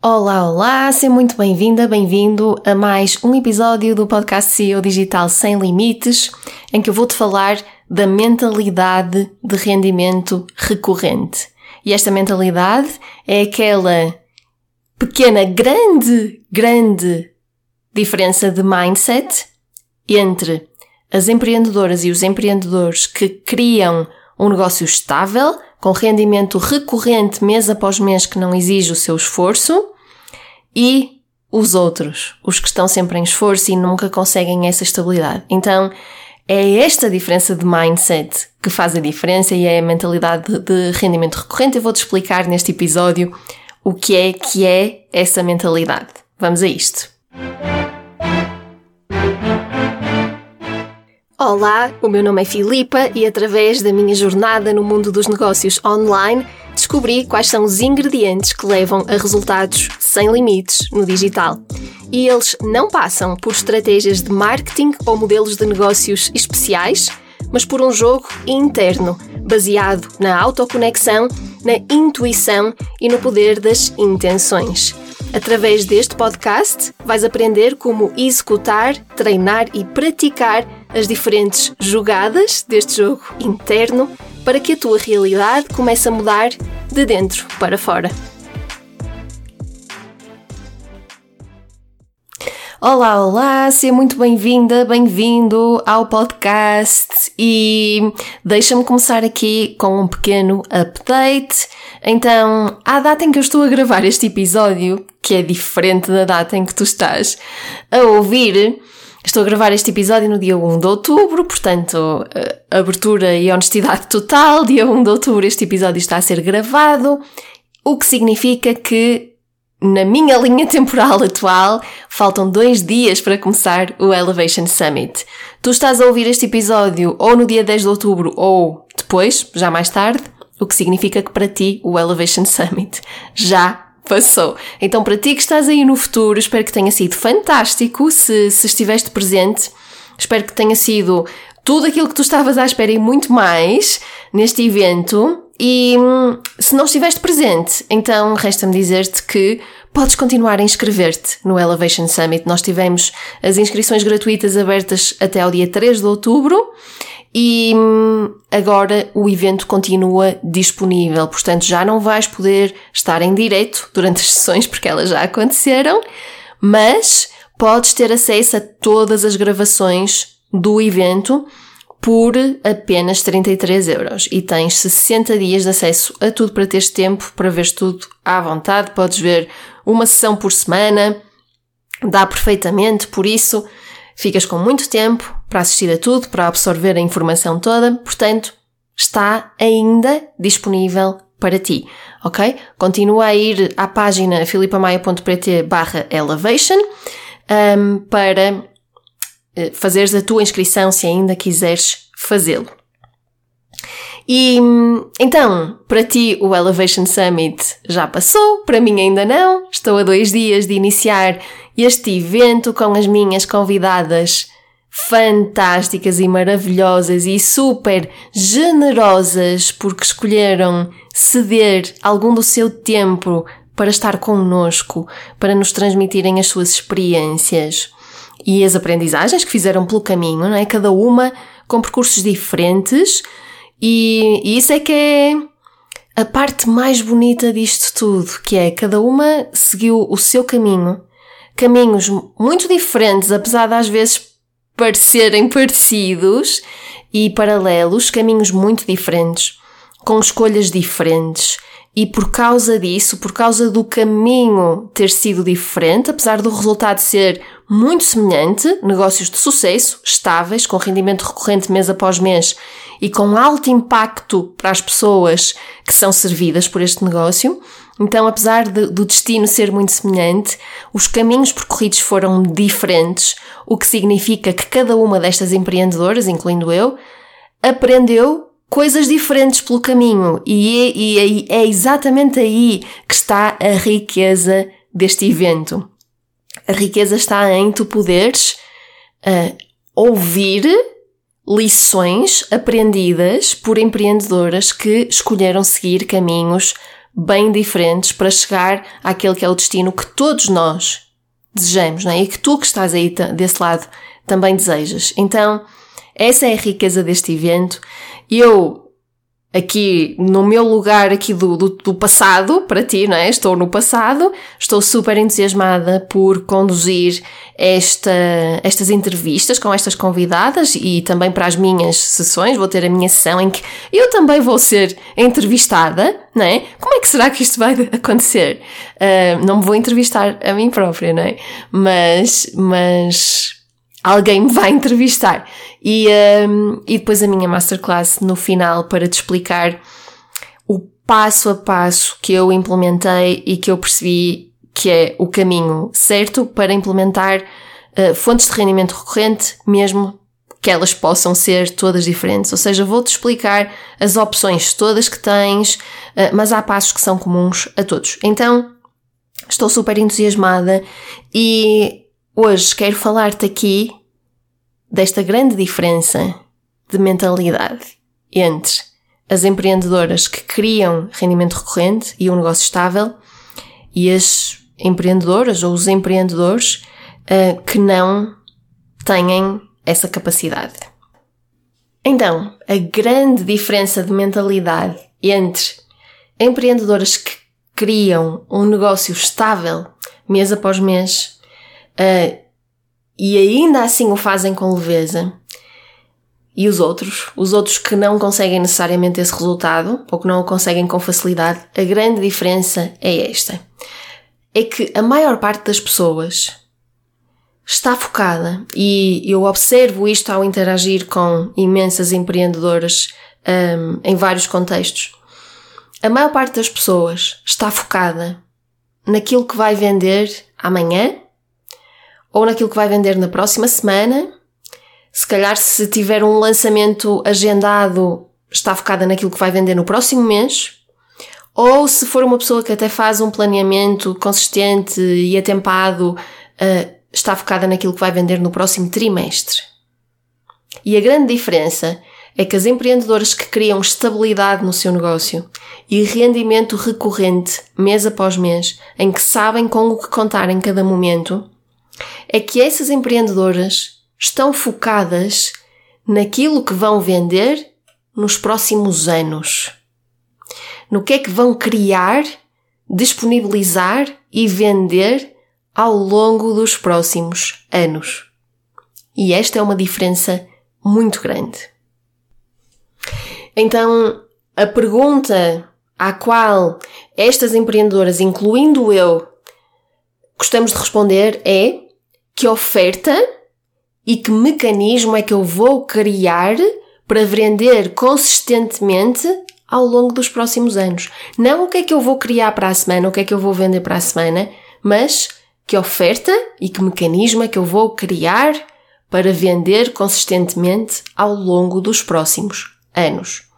Olá, olá, seja muito bem-vinda, bem-vindo a mais um episódio do podcast CEO Digital Sem Limites, em que eu vou-te falar da mentalidade de rendimento recorrente. E esta mentalidade é aquela pequena, grande, grande diferença de mindset entre as empreendedoras e os empreendedores que criam um negócio estável, com rendimento recorrente mês após mês que não exige o seu esforço, e os outros, os que estão sempre em esforço e nunca conseguem essa estabilidade. Então, é esta diferença de mindset que faz a diferença e é a mentalidade de rendimento recorrente. Eu vou-te explicar neste episódio o que é que é essa mentalidade. Vamos a isto. Olá, o meu nome é Filipa e através da minha jornada no mundo dos negócios online descobri quais são os ingredientes que levam a resultados sem limites no digital. E eles não passam por estratégias de marketing ou modelos de negócios especiais, mas por um jogo interno, baseado na autoconexão, na intuição e no poder das intenções. Através deste podcast, vais aprender como executar, treinar e praticar as diferentes jogadas deste jogo interno para que a tua realidade comece a mudar de dentro para fora. Olá, olá, seja muito bem-vinda, bem-vindo ao podcast e deixa-me começar aqui com um pequeno update. Então, à data em que eu estou a gravar este episódio, que é diferente da data em que tu estás a ouvir, Estou a gravar este episódio no dia 1 de outubro, portanto, abertura e honestidade total. Dia 1 de outubro este episódio está a ser gravado, o que significa que na minha linha temporal atual, faltam dois dias para começar o Elevation Summit. Tu estás a ouvir este episódio ou no dia 10 de outubro ou depois, já mais tarde, o que significa que para ti o Elevation Summit já passou. Então, para ti que estás aí no futuro, espero que tenha sido fantástico. Se, se estiveste presente, espero que tenha sido tudo aquilo que tu estavas à espera e muito mais neste evento. E hum, se não estiveste presente, então resta-me dizer-te que podes continuar a inscrever-te no Elevation Summit. Nós tivemos as inscrições gratuitas abertas até ao dia 3 de outubro e hum, agora o evento continua disponível, portanto já não vais poder estar em direto durante as sessões porque elas já aconteceram, mas podes ter acesso a todas as gravações do evento por apenas 33 euros. E tens 60 dias de acesso a tudo para teres tempo para ver tudo à vontade. Podes ver uma sessão por semana, dá perfeitamente, por isso ficas com muito tempo para assistir a tudo, para absorver a informação toda, portanto, está ainda disponível para ti, ok? Continua a ir à página filipamaia.pt barra elevation um, para eh, fazeres a tua inscrição se ainda quiseres fazê-lo. E então, para ti o Elevation Summit já passou, para mim ainda não. Estou a dois dias de iniciar este evento com as minhas convidadas fantásticas e maravilhosas e super generosas porque escolheram ceder algum do seu tempo para estar connosco, para nos transmitirem as suas experiências e as aprendizagens que fizeram pelo caminho, não é? Cada uma com percursos diferentes e, e isso é que é a parte mais bonita disto tudo, que é cada uma seguiu o seu caminho, caminhos muito diferentes, apesar de às vezes parecerem parecidos e paralelos, caminhos muito diferentes, com escolhas diferentes. E por causa disso, por causa do caminho ter sido diferente, apesar do resultado ser muito semelhante, negócios de sucesso, estáveis, com rendimento recorrente mês após mês e com alto impacto para as pessoas que são servidas por este negócio. Então, apesar de, do destino ser muito semelhante, os caminhos percorridos foram diferentes, o que significa que cada uma destas empreendedoras, incluindo eu, aprendeu coisas diferentes pelo caminho e é, e é, é exatamente aí que está a riqueza deste evento. A riqueza está em tu poderes uh, ouvir lições aprendidas por empreendedoras que escolheram seguir caminhos bem diferentes para chegar àquele que é o destino que todos nós desejamos, não é? E que tu que estás aí desse lado também desejas. Então, essa é a riqueza deste evento. Eu aqui no meu lugar aqui do, do, do, passado, para ti, não é? Estou no passado, estou super entusiasmada por conduzir esta, estas entrevistas com estas convidadas e também para as minhas sessões, vou ter a minha sessão em que eu também vou ser entrevistada, não é? Como é que será que isto vai acontecer? Uh, não me vou entrevistar a mim própria, não é? Mas, mas alguém me vai entrevistar. E, um, e depois a minha masterclass no final para te explicar o passo a passo que eu implementei e que eu percebi que é o caminho certo para implementar uh, fontes de rendimento recorrente, mesmo que elas possam ser todas diferentes. Ou seja, vou-te explicar as opções todas que tens, uh, mas há passos que são comuns a todos. Então, estou super entusiasmada e Hoje quero falar-te aqui desta grande diferença de mentalidade entre as empreendedoras que criam rendimento recorrente e um negócio estável e as empreendedoras ou os empreendedores uh, que não têm essa capacidade. Então, a grande diferença de mentalidade entre empreendedoras que criam um negócio estável mês após mês uh, e ainda assim o fazem com leveza, e os outros, os outros que não conseguem necessariamente esse resultado, ou que não o conseguem com facilidade, a grande diferença é esta. É que a maior parte das pessoas está focada, e eu observo isto ao interagir com imensas empreendedoras um, em vários contextos. A maior parte das pessoas está focada naquilo que vai vender amanhã ou naquilo que vai vender na próxima semana. Se calhar, se tiver um lançamento agendado, está focada naquilo que vai vender no próximo mês. Ou se for uma pessoa que até faz um planeamento consistente e atempado, uh, está focada naquilo que vai vender no próximo trimestre. E a grande diferença é que as empreendedoras que criam estabilidade no seu negócio e rendimento recorrente mês após mês, em que sabem com o que contar em cada momento, é que essas empreendedoras estão focadas naquilo que vão vender nos próximos anos. No que é que vão criar, disponibilizar e vender ao longo dos próximos anos. E esta é uma diferença muito grande. Então, a pergunta à qual estas empreendedoras, incluindo eu, gostamos de responder é que oferta e que mecanismo é que eu vou criar para vender consistentemente ao longo dos próximos anos. Não o que é que eu vou criar para a semana, o que é que eu vou vender para a semana, mas que oferta e que mecanismo é que eu vou criar para vender consistentemente ao longo dos próximos anos.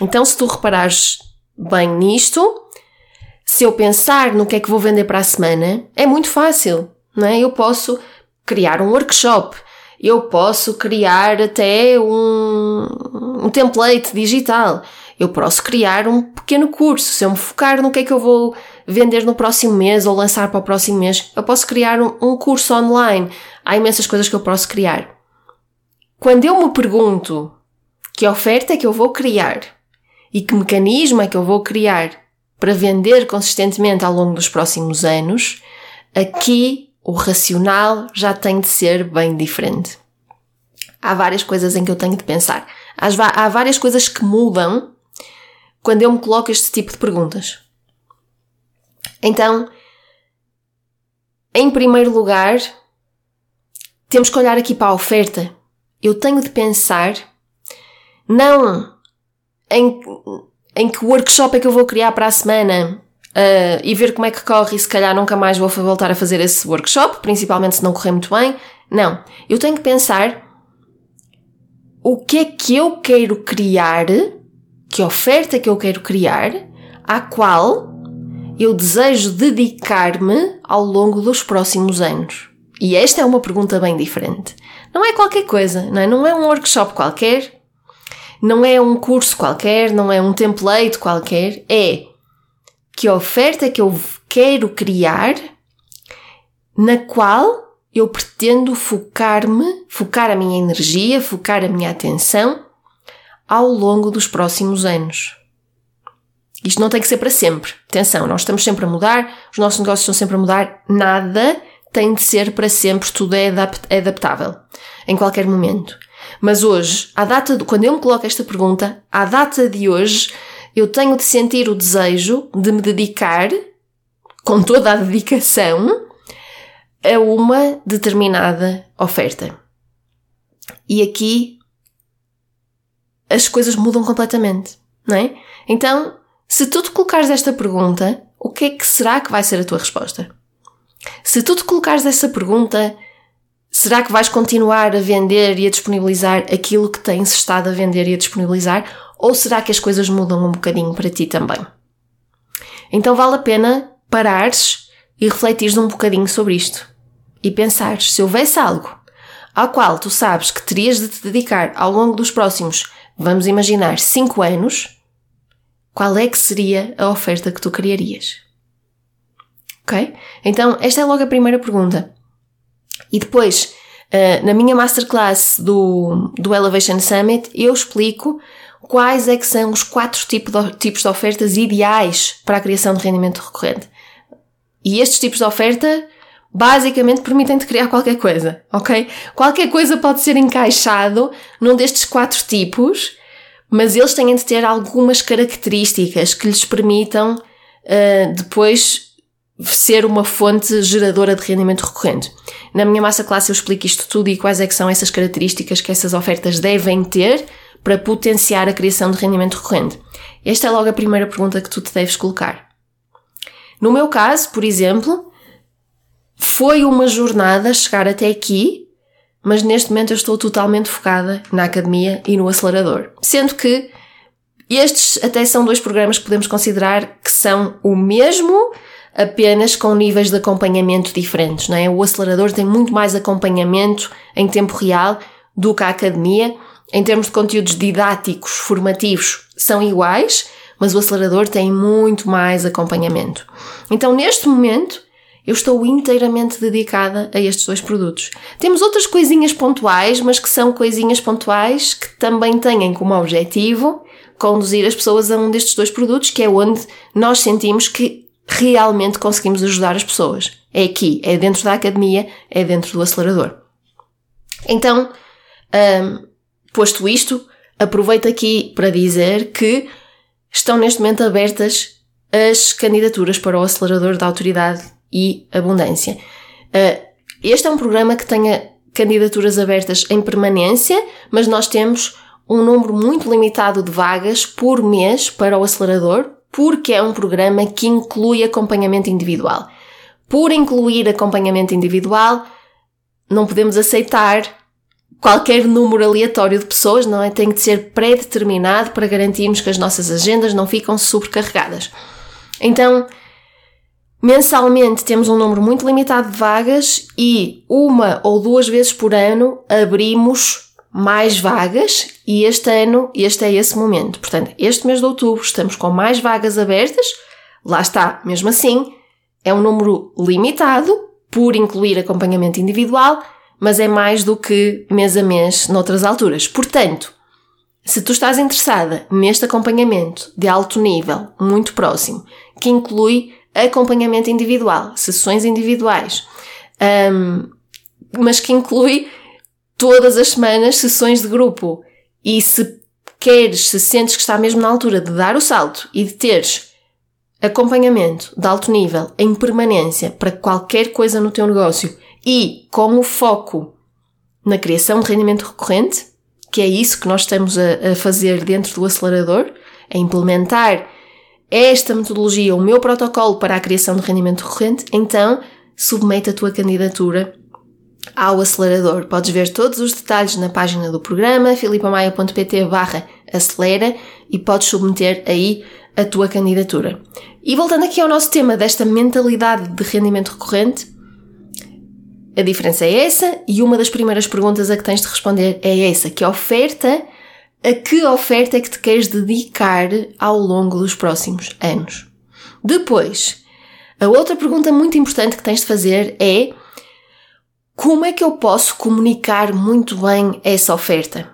Então, se tu reparares bem nisto, se eu pensar no que é que vou vender para a semana, é muito fácil, não é? Eu posso criar um workshop, eu posso criar até um, um template digital, eu posso criar um pequeno curso. Se eu me focar no que é que eu vou vender no próximo mês ou lançar para o próximo mês, eu posso criar um, um curso online. Há imensas coisas que eu posso criar. Quando eu me pergunto que oferta é que eu vou criar e que mecanismo é que eu vou criar para vender consistentemente ao longo dos próximos anos, aqui o racional já tem de ser bem diferente. Há várias coisas em que eu tenho de pensar. Há várias coisas que mudam quando eu me coloco este tipo de perguntas. Então, em primeiro lugar, temos que olhar aqui para a oferta. Eu tenho de pensar não em, em que workshop é que eu vou criar para a semana, uh, e ver como é que corre e se calhar nunca mais vou voltar a fazer esse workshop, principalmente se não correr muito bem. Não. Eu tenho que pensar o que é que eu quero criar, que oferta que eu quero criar, à qual eu desejo dedicar-me ao longo dos próximos anos. E esta é uma pergunta bem diferente. Não é qualquer coisa, não é? Não é um workshop qualquer, não é um curso qualquer, não é um template qualquer, é que oferta que eu quero criar na qual eu pretendo focar-me, focar a minha energia, focar a minha atenção ao longo dos próximos anos. Isto não tem que ser para sempre. Atenção, nós estamos sempre a mudar, os nossos negócios estão sempre a mudar, nada tem de ser para sempre, tudo é, é adaptável, em qualquer momento. Mas hoje, à data de, quando eu me coloco esta pergunta, à data de hoje, eu tenho de sentir o desejo de me dedicar, com toda a dedicação, a uma determinada oferta. E aqui as coisas mudam completamente, não é? Então, se tu te colocares esta pergunta, o que é que será que vai ser a tua resposta? Se tu te colocares essa pergunta, será que vais continuar a vender e a disponibilizar aquilo que tens estado a vender e a disponibilizar? Ou será que as coisas mudam um bocadinho para ti também? Então vale a pena parares e refletires um bocadinho sobre isto. E pensares, se houvesse algo ao qual tu sabes que terias de te dedicar ao longo dos próximos, vamos imaginar, 5 anos, qual é que seria a oferta que tu criarias? Ok? Então, esta é logo a primeira pergunta. E depois, uh, na minha masterclass do, do Elevation Summit, eu explico quais é que são os quatro tipo de, tipos de ofertas ideais para a criação de rendimento recorrente. E estes tipos de oferta basicamente permitem-te criar qualquer coisa, ok? Qualquer coisa pode ser encaixado num destes quatro tipos, mas eles têm de ter algumas características que lhes permitam uh, depois ser uma fonte geradora de rendimento recorrente. Na minha massa classe eu explico isto tudo e quais é que são essas características que essas ofertas devem ter para potenciar a criação de rendimento recorrente. Esta é logo a primeira pergunta que tu te deves colocar. No meu caso, por exemplo, foi uma jornada chegar até aqui, mas neste momento eu estou totalmente focada na academia e no acelerador. Sendo que estes até são dois programas que podemos considerar que são o mesmo, apenas com níveis de acompanhamento diferentes, não é? O acelerador tem muito mais acompanhamento em tempo real do que a academia. Em termos de conteúdos didáticos, formativos, são iguais, mas o acelerador tem muito mais acompanhamento. Então, neste momento, eu estou inteiramente dedicada a estes dois produtos. Temos outras coisinhas pontuais, mas que são coisinhas pontuais que também têm como objetivo conduzir as pessoas a um destes dois produtos, que é onde nós sentimos que realmente conseguimos ajudar as pessoas. É aqui, é dentro da academia, é dentro do acelerador. Então, um, posto isto, aproveito aqui para dizer que estão neste momento abertas as candidaturas para o acelerador da autoridade e abundância. Uh, este é um programa que tenha candidaturas abertas em permanência, mas nós temos um número muito limitado de vagas por mês para o acelerador, porque é um programa que inclui acompanhamento individual. Por incluir acompanhamento individual, não podemos aceitar qualquer número aleatório de pessoas, não é? Tem que ser pré-determinado para garantirmos que as nossas agendas não ficam sobrecarregadas. Então, mensalmente temos um número muito limitado de vagas e uma ou duas vezes por ano abrimos mais vagas e este ano, este é esse momento. Portanto, este mês de outubro estamos com mais vagas abertas. Lá está, mesmo assim, é um número limitado por incluir acompanhamento individual, mas é mais do que mês a mês noutras alturas. Portanto, se tu estás interessada neste acompanhamento de alto nível, muito próximo, que inclui acompanhamento individual, sessões individuais, um, mas que inclui todas as semanas sessões de grupo. E se queres, se sentes que está mesmo na altura de dar o salto e de teres acompanhamento de alto nível em permanência para qualquer coisa no teu negócio e com o foco na criação de rendimento recorrente, que é isso que nós estamos a, a fazer dentro do acelerador, a implementar esta metodologia, o meu protocolo para a criação de rendimento recorrente, então submete a tua candidatura ao acelerador. Podes ver todos os detalhes na página do programa filipamaia.pt barra acelera e podes submeter aí a tua candidatura. E voltando aqui ao nosso tema desta mentalidade de rendimento recorrente, a diferença é essa e uma das primeiras perguntas a que tens de responder é essa, que oferta, a que oferta é que te queres dedicar ao longo dos próximos anos? Depois, a outra pergunta muito importante que tens de fazer é como é que eu posso comunicar muito bem essa oferta?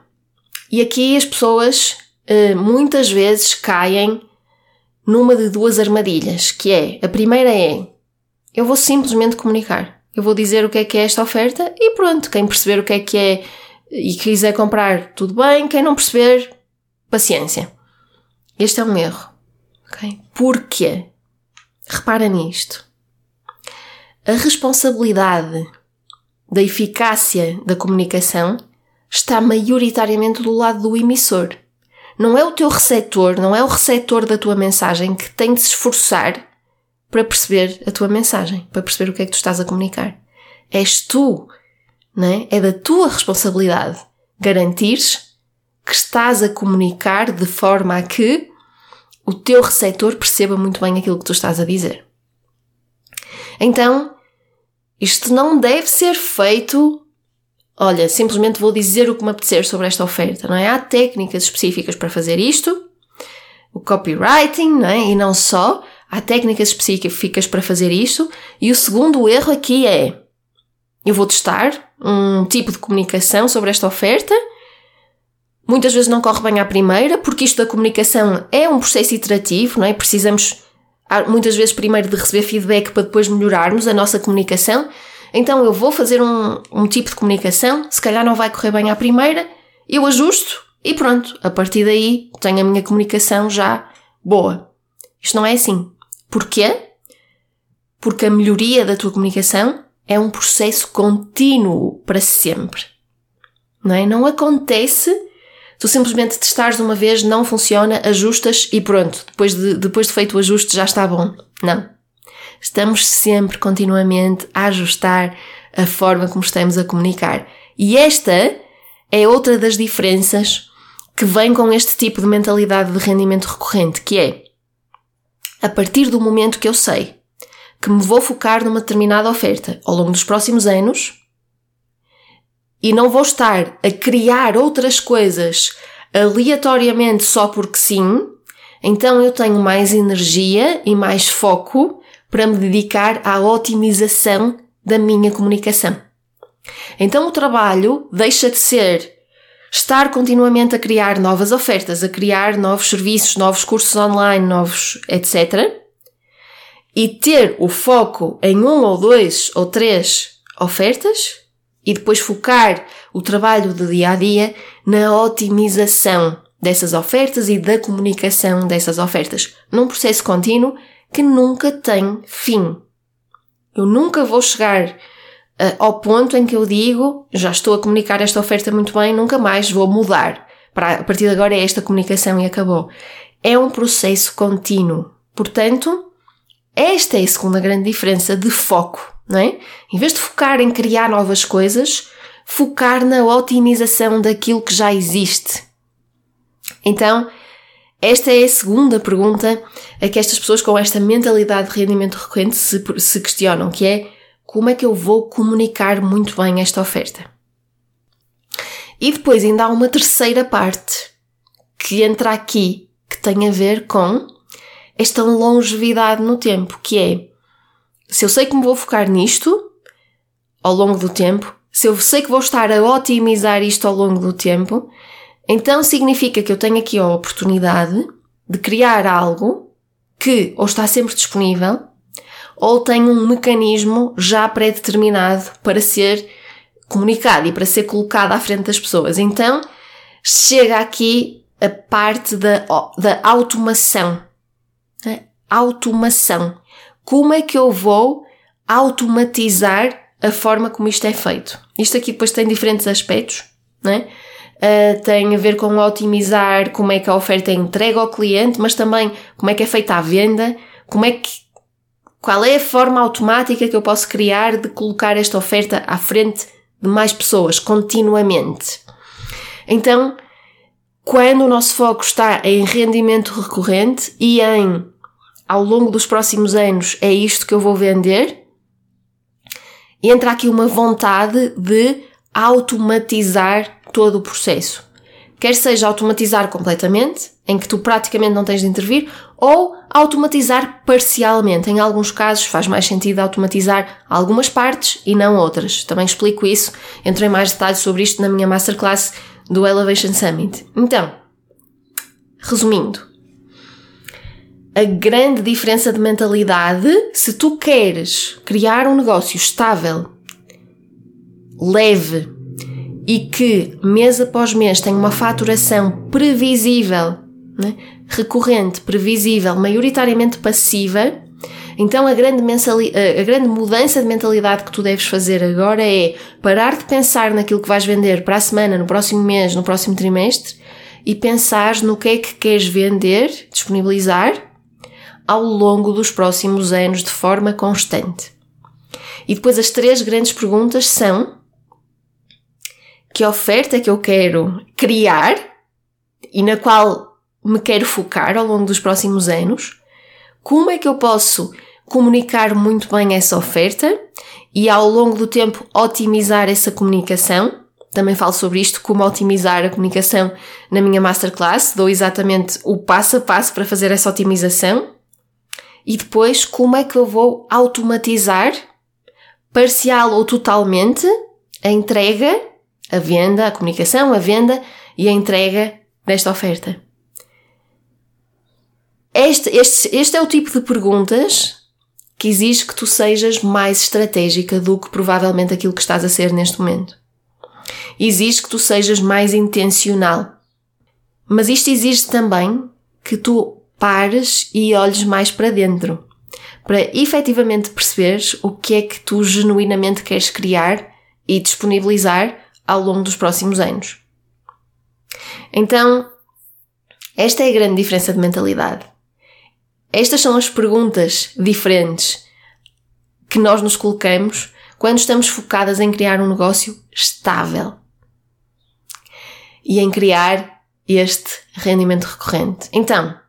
E aqui as pessoas uh, muitas vezes caem numa de duas armadilhas, que é, a primeira é, eu vou simplesmente comunicar. Eu vou dizer o que é que é esta oferta e pronto, quem perceber o que é que é e quiser comprar, tudo bem, quem não perceber, paciência. Este é um erro. Okay? Porquê? Repara nisto. A responsabilidade da eficácia da comunicação está maioritariamente do lado do emissor. Não é o teu receptor, não é o receptor da tua mensagem que tem de se esforçar para perceber a tua mensagem, para perceber o que é que tu estás a comunicar. És tu, não é? É da tua responsabilidade garantires que estás a comunicar de forma a que o teu receptor perceba muito bem aquilo que tu estás a dizer. Então, isto não deve ser feito olha, simplesmente vou dizer o que me apetecer sobre esta oferta, não é? Há técnicas específicas para fazer isto, o copywriting, não é? E não só, há técnicas específicas para fazer isto, e o segundo erro aqui é, eu vou testar um tipo de comunicação sobre esta oferta, muitas vezes não corre bem à primeira, porque isto da comunicação é um processo iterativo, não é? Precisamos muitas vezes primeiro de receber feedback para depois melhorarmos a nossa comunicação, então eu vou fazer um, um tipo de comunicação, se calhar não vai correr bem à primeira, eu ajusto e pronto, a partir daí tenho a minha comunicação já boa. Isto não é assim. Porquê? Porque a melhoria da tua comunicação é um processo contínuo para sempre. Não é? Não acontece tu simplesmente testares uma vez, não funciona, ajustas e pronto. Depois de, depois de feito o ajuste já está bom. Não. Estamos sempre, continuamente, a ajustar a forma como estamos a comunicar. E esta é outra das diferenças que vem com este tipo de mentalidade de rendimento recorrente, que é a partir do momento que eu sei que me vou focar numa determinada oferta ao longo dos próximos anos e não vou estar a criar outras coisas aleatoriamente só porque sim, então eu tenho mais energia e mais foco para me dedicar à otimização da minha comunicação. Então o trabalho deixa de ser estar continuamente a criar novas ofertas, a criar novos serviços, novos cursos online, novos etc. E ter o foco em um ou dois ou três ofertas e depois focar o trabalho do dia a dia na otimização dessas ofertas e da comunicação dessas ofertas, num processo contínuo que nunca tem fim. Eu nunca vou chegar uh, ao ponto em que eu digo, já estou a comunicar esta oferta muito bem, nunca mais vou mudar. Para, a partir de agora é esta comunicação e acabou. É um processo contínuo. Portanto, esta é a segunda grande diferença de foco, não é? Em vez de focar em criar novas coisas, focar na otimização daquilo que já existe. Então, esta é a segunda pergunta a que estas pessoas com esta mentalidade de rendimento recorrente se, se questionam, que é como é que eu vou comunicar muito bem esta oferta? E depois ainda há uma terceira parte que entra aqui, que tem a ver com esta longevidade no tempo, que é se eu sei que me vou focar nisto ao longo do tempo, se eu sei que vou estar a otimizar isto ao longo do tempo, então significa que eu tenho aqui a oportunidade de criar algo que ou está sempre disponível ou tem um mecanismo já pré-determinado para ser comunicado e para ser colocado à frente das pessoas. Então chega aqui a parte da, da automação. Né? Automação. Como é que eu vou automatizar a forma como isto é feito? Isto aqui depois tem diferentes aspectos, né? uh, tem a ver com otimizar como é que a oferta é entregue ao cliente, mas também como é que é feita a venda, como é que qual é a forma automática que eu posso criar de colocar esta oferta à frente de mais pessoas continuamente. Então, quando o nosso foco está em rendimento recorrente e em ao longo dos próximos anos é isto que eu vou vender, entra aqui uma vontade de automatizar todo o processo. Quer seja automatizar completamente, em que tu praticamente não tens de intervir, ou automatizar parcialmente. Em alguns casos faz mais sentido automatizar algumas partes e não outras. Também explico isso, entro em mais detalhes sobre isto na minha masterclass do Elevation Summit. Então, resumindo, a grande diferença de mentalidade, se tu queres criar um negócio estável, leve e que mês após mês tenha uma faturação previsível, né? recorrente, previsível, maioritariamente passiva, então a grande, a grande mudança de mentalidade que tu deves fazer agora é parar de pensar naquilo que vais vender para a semana, no próximo mês, no próximo trimestre e pensar no que é que queres vender, disponibilizar ao longo dos próximos anos de forma constante. E depois as três grandes perguntas são: que oferta é que eu quero criar e na qual me quero focar ao longo dos próximos anos? Como é que eu posso comunicar muito bem essa oferta e ao longo do tempo otimizar essa comunicação? Também falo sobre isto, como otimizar a comunicação na minha masterclass. Dou exatamente o passo a passo para fazer essa otimização. E depois, como é que eu vou automatizar, parcial ou totalmente, a entrega, a venda, a comunicação, a venda e a entrega desta oferta. Este, este, este é o tipo de perguntas que exige que tu sejas mais estratégica do que provavelmente aquilo que estás a ser neste momento. Exige que tu sejas mais intencional. Mas isto exige também que tu pares e olhes mais para dentro, para efetivamente perceberes o que é que tu genuinamente queres criar e disponibilizar ao longo dos próximos anos. Então, esta é a grande diferença de mentalidade. Estas são as perguntas diferentes que nós nos colocamos quando estamos focadas em criar um negócio estável e em criar este rendimento recorrente. Então,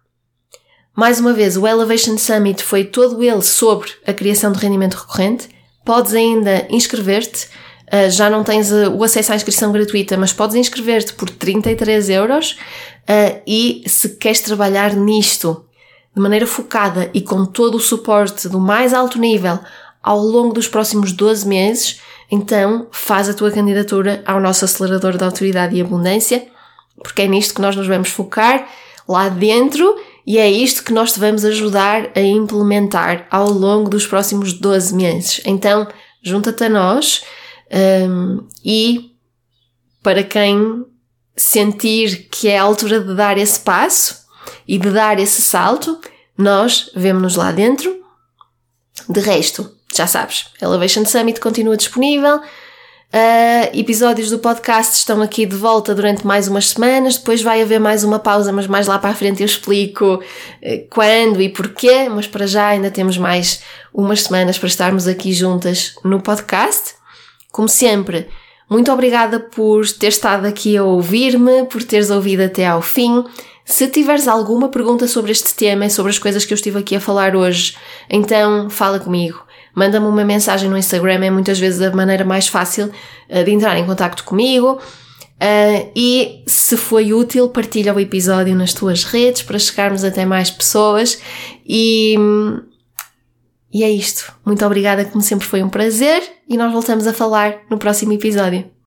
mais uma vez, o Elevation Summit foi todo ele sobre a criação de rendimento recorrente. Podes ainda inscrever-te. Uh, já não tens uh, o acesso à inscrição gratuita, mas podes inscrever-te por 33 euros. Uh, e se queres trabalhar nisto de maneira focada e com todo o suporte do mais alto nível ao longo dos próximos 12 meses, então faz a tua candidatura ao nosso acelerador de autoridade e abundância, porque é nisto que nós nos vamos focar lá dentro e é isto que nós te vamos ajudar a implementar ao longo dos próximos 12 meses. Então, junta-te a nós um, e para quem sentir que é a altura de dar esse passo, e de dar esse salto, nós vemos-nos lá dentro. De resto, já sabes, Elevation Summit continua disponível. Uh, episódios do podcast estão aqui de volta durante mais umas semanas. Depois vai haver mais uma pausa, mas mais lá para a frente eu explico uh, quando e porquê. Mas para já ainda temos mais umas semanas para estarmos aqui juntas no podcast. Como sempre, muito obrigada por ter estado aqui a ouvir-me, por teres ouvido até ao fim. Se tiveres alguma pergunta sobre este tema e sobre as coisas que eu estive aqui a falar hoje, então fala comigo. Manda-me uma mensagem no Instagram, é muitas vezes a maneira mais fácil uh, de entrar em contato comigo. Uh, e se foi útil, partilha o episódio nas tuas redes para chegarmos até mais pessoas. E, e é isto. Muito obrigada, como sempre foi um prazer. E nós voltamos a falar no próximo episódio.